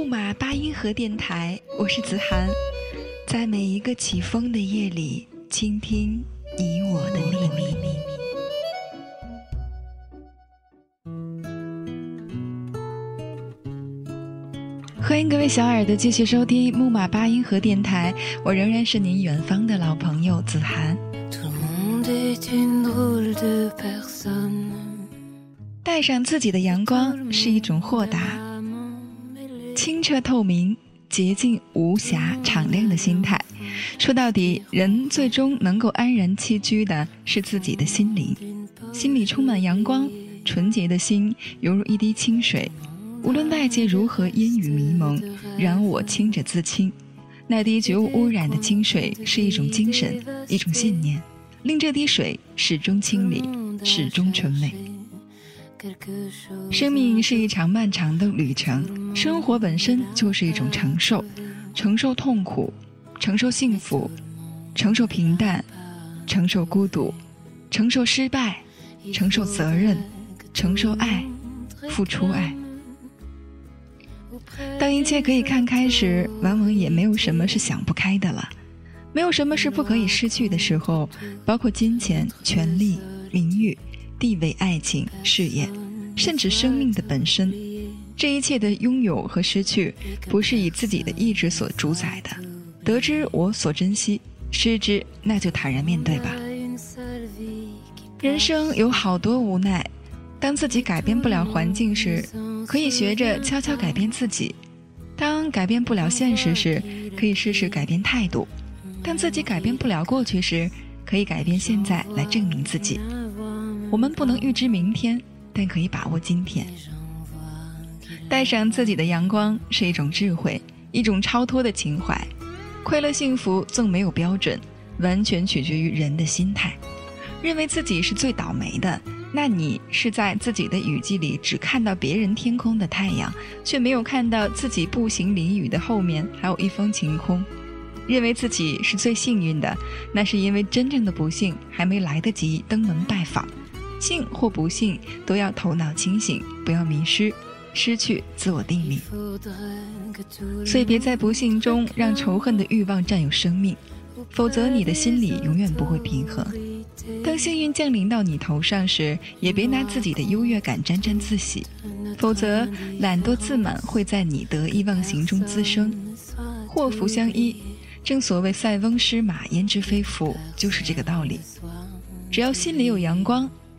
木马八音盒电台，我是子涵，在每一个起风的夜里，倾听你我的秘密。欢迎各位小耳朵继续收听木马八音盒电台，我仍然是您远方的老朋友子涵。带上自己的阳光是一种豁达。清澈透明、洁净无瑕、敞亮的心态。说到底，人最终能够安然栖居的是自己的心灵。心里充满阳光，纯洁的心犹如一滴清水。无论外界如何烟雨迷蒙，然我清者自清。那滴绝无污染的清水，是一种精神，一种信念，令这滴水始终清理，始终纯美。生命是一场漫长的旅程，生活本身就是一种承受，承受痛苦，承受幸福，承受平淡，承受孤独，承受失败，承受责任，承受爱，付出爱。当一切可以看开时，往往也没有什么是想不开的了，没有什么是不可以失去的时候，包括金钱、权力、名誉。地位、爱情、事业，甚至生命的本身，这一切的拥有和失去，不是以自己的意志所主宰的。得之我所珍惜，失之那就坦然面对吧。人生有好多无奈，当自己改变不了环境时，可以学着悄悄改变自己；当改变不了现实时，可以试试改变态度；当自己改变不了过去时，可以改变现在来证明自己。我们不能预知明天，但可以把握今天。带上自己的阳光是一种智慧，一种超脱的情怀。快乐幸福纵没有标准，完全取决于人的心态。认为自己是最倒霉的，那你是在自己的雨季里只看到别人天空的太阳，却没有看到自己步行淋雨的后面还有一方晴空。认为自己是最幸运的，那是因为真正的不幸还没来得及登门拜访。幸或不幸，都要头脑清醒，不要迷失，失去自我定力。所以别在不幸中让仇恨的欲望占有生命，否则你的心里永远不会平和。当幸运降临到你头上时，也别拿自己的优越感沾沾自喜，否则懒惰自满会在你得意忘形中滋生。祸福相依，正所谓塞翁失马焉知非福，就是这个道理。只要心里有阳光。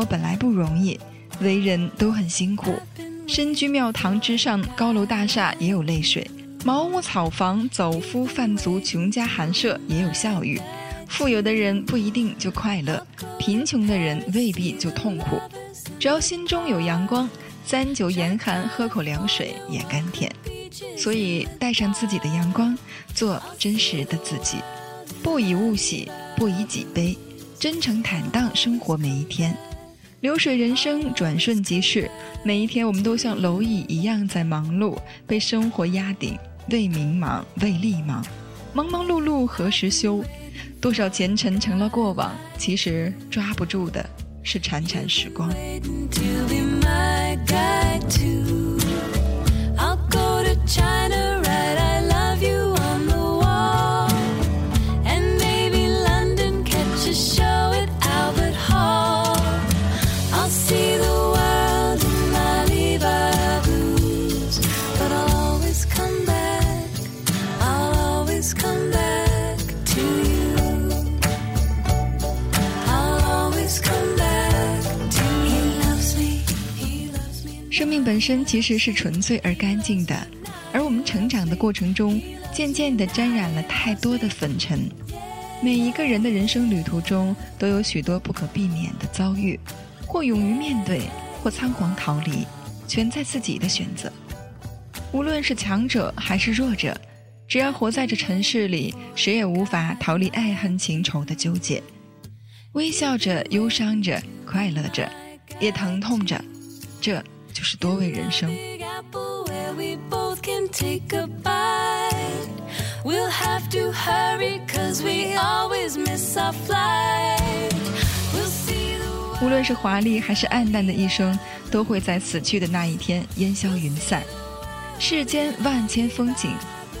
我本来不容易，为人都很辛苦。身居庙堂之上，高楼大厦也有泪水；茅屋草房，走夫贩族，穷家寒舍也有笑语。富有的人不一定就快乐，贫穷的人未必就痛苦。只要心中有阳光，三九严寒，喝口凉水也甘甜。所以，带上自己的阳光，做真实的自己，不以物喜，不以己悲。真诚坦荡生活每一天，流水人生转瞬即逝，每一天我们都像蝼蚁一样在忙碌，被生活压顶，为名忙，为利忙，忙忙碌碌何时休？多少前尘成了过往，其实抓不住的是潺潺时光。I'll go to China. 身其实是纯粹而干净的，而我们成长的过程中，渐渐地沾染了太多的粉尘。每一个人的人生旅途中，都有许多不可避免的遭遇，或勇于面对，或仓皇逃离，全在自己的选择。无论是强者还是弱者，只要活在这尘世里，谁也无法逃离爱恨情仇的纠结。微笑着，忧伤着，快乐着，也疼痛着，这就是多味人生。无论是华丽还是暗淡的一生，都会在死去的那一天烟消云散。世间万千风景，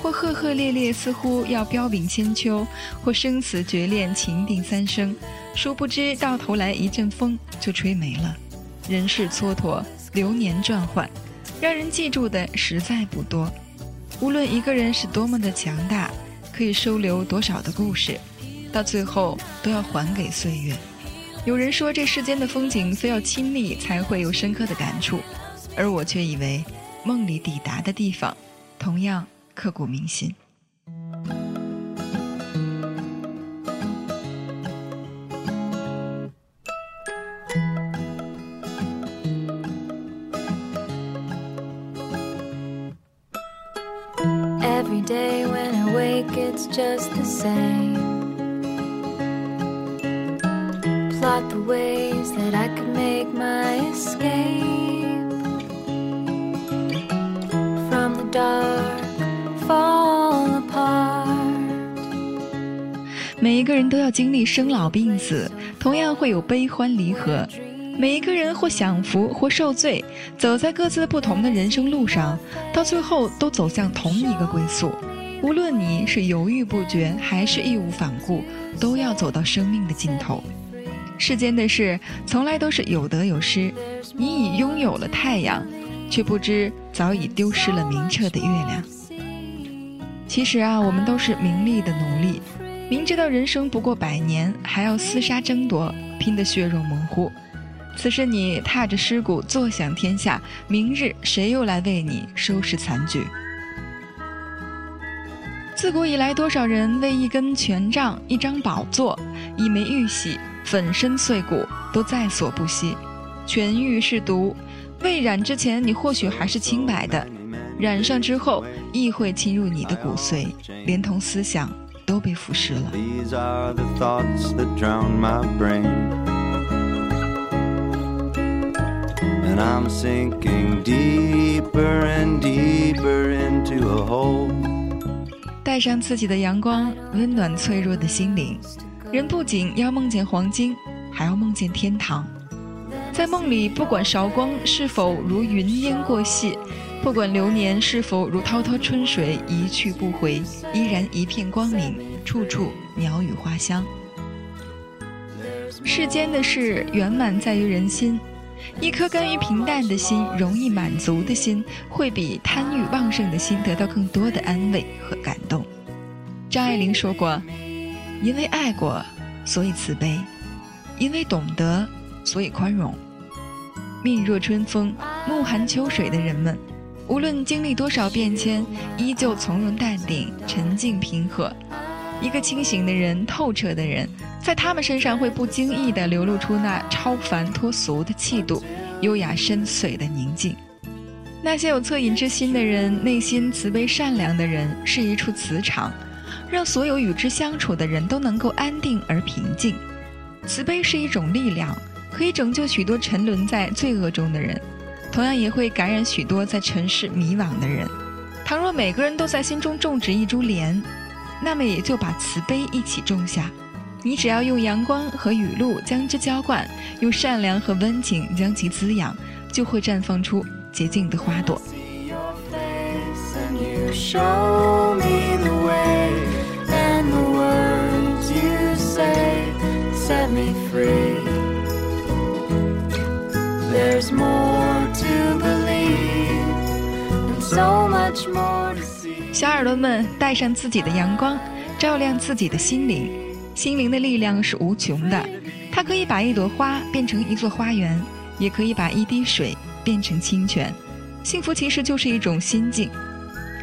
或赫赫烈烈，似乎要彪炳千秋；或生死绝恋，情定三生。殊不知，到头来一阵风就吹没了。人世蹉跎，流年转换，让人记住的实在不多。无论一个人是多么的强大，可以收留多少的故事，到最后都要还给岁月。有人说，这世间的风景非要亲历才会有深刻的感触，而我却以为。梦里抵达的地方，同样刻骨铭心。Just the same. Plot the ways that I could make my escape. from the dark, fall apart. 每一个人都要经历生老病死，同样会有悲欢离合。每一个人或享福或受罪，走在各自不同的人生路上，到最后都走向同一个归宿。无论你是犹豫不决，还是义无反顾，都要走到生命的尽头。世间的事从来都是有得有失，你已拥有了太阳。却不知早已丢失了明澈的月亮。其实啊，我们都是名利的奴隶，明知道人生不过百年，还要厮杀争夺，拼得血肉模糊。此时你踏着尸骨坐享天下，明日谁又来为你收拾残局？自古以来，多少人为一根权杖、一张宝座、一枚玉玺，粉身碎骨，都在所不惜。权欲是毒。未染之前，你或许还是清白的；染上之后，亦会侵入你的骨髓，连同思想都被腐蚀了。带上自己的阳光，温暖脆弱的心灵。人不仅要梦见黄金，还要梦见天堂。在梦里，不管韶光是否如云烟过隙，不管流年是否如滔滔春水一去不回，依然一片光明，处处鸟语花香。世间的事圆满在于人心，一颗甘于平淡的心，容易满足的心，会比贪欲旺盛的心得到更多的安慰和感动。张爱玲说过：“因为爱过，所以慈悲；因为懂得。”所以宽容。命若春风，暮寒秋水的人们，无论经历多少变迁，依旧从容淡定、沉静平和。一个清醒的人、透彻的人，在他们身上会不经意地流露出那超凡脱俗的气度、优雅深邃的宁静。那些有恻隐之心的人、内心慈悲善良的人，是一处磁场，让所有与之相处的人都能够安定而平静。慈悲是一种力量。可以拯救许多沉沦在罪恶中的人，同样也会感染许多在尘世迷惘的人。倘若每个人都在心中种植一株莲，那么也就把慈悲一起种下。你只要用阳光和雨露将之浇灌，用善良和温情将其滋养，就会绽放出洁净的花朵。小耳朵们，带上自己的阳光，照亮自己的心灵。心灵的力量是无穷的，它可以把一朵花变成一座花园，也可以把一滴水变成清泉。幸福其实就是一种心境。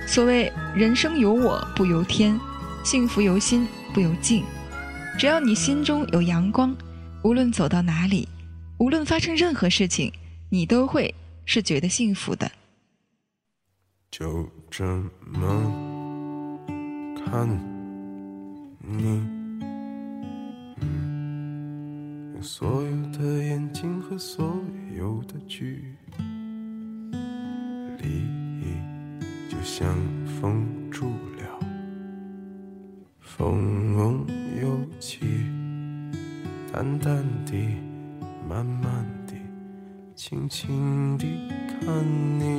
所谓人生由我不由天，幸福由心不由境。只要你心中有阳光，无论走到哪里，无论发生任何事情，你都会是觉得幸福的。就这么看你，用所有的眼睛和所有的距离，就像封住了，风又起，淡淡的，慢慢的，轻轻的看你。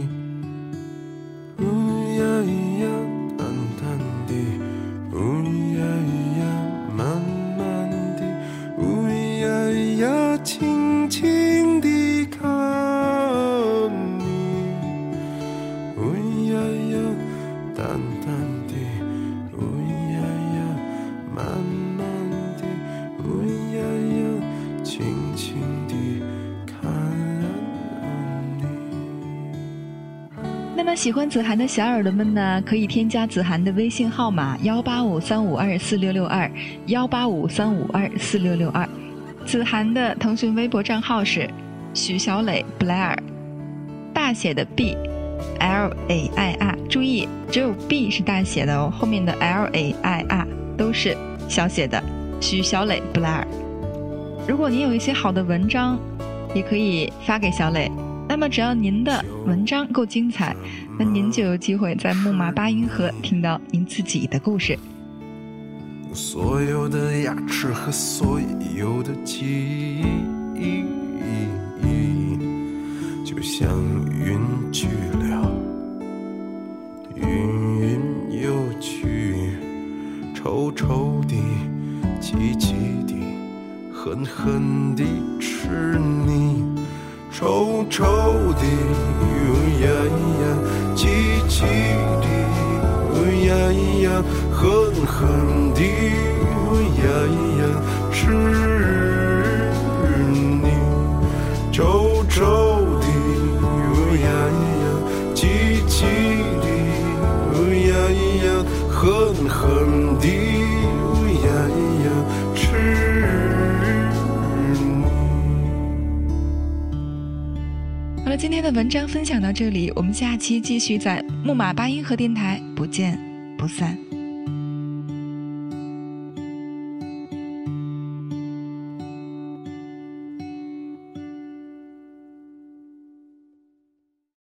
轻轻地看你。呜呀呀，淡淡的，呜呀呀，慢慢的，呜呀呀，轻轻地看你。那么喜欢子涵的小耳朵们呢，可以添加子涵的微信号码幺八五三五二四六六二幺八五三五二四六六二。子涵的腾讯微博账号是许小磊 Blair，大写的 B L A I R，注意只有 B 是大写的哦，后面的 L A I R 都是小写的。许小磊 Blair，如果您有一些好的文章，也可以发给小磊。那么只要您的文章够精彩，那您就有机会在木马八音盒听到您自己的故事。所有的牙齿和所有的记忆，就像云去了，云云又去，臭臭的，急急的，狠狠地吃你，臭臭的，哟呀呀，急急的，哟呀呀，狠狠地，哟呀呀，吃你，臭臭的，哟呀呀，急急的，哟呀呀，狠狠地，哟呀呀，吃你。好了，今天的文章分享到这里，我们下期继续在木马八音盒电台不见不散。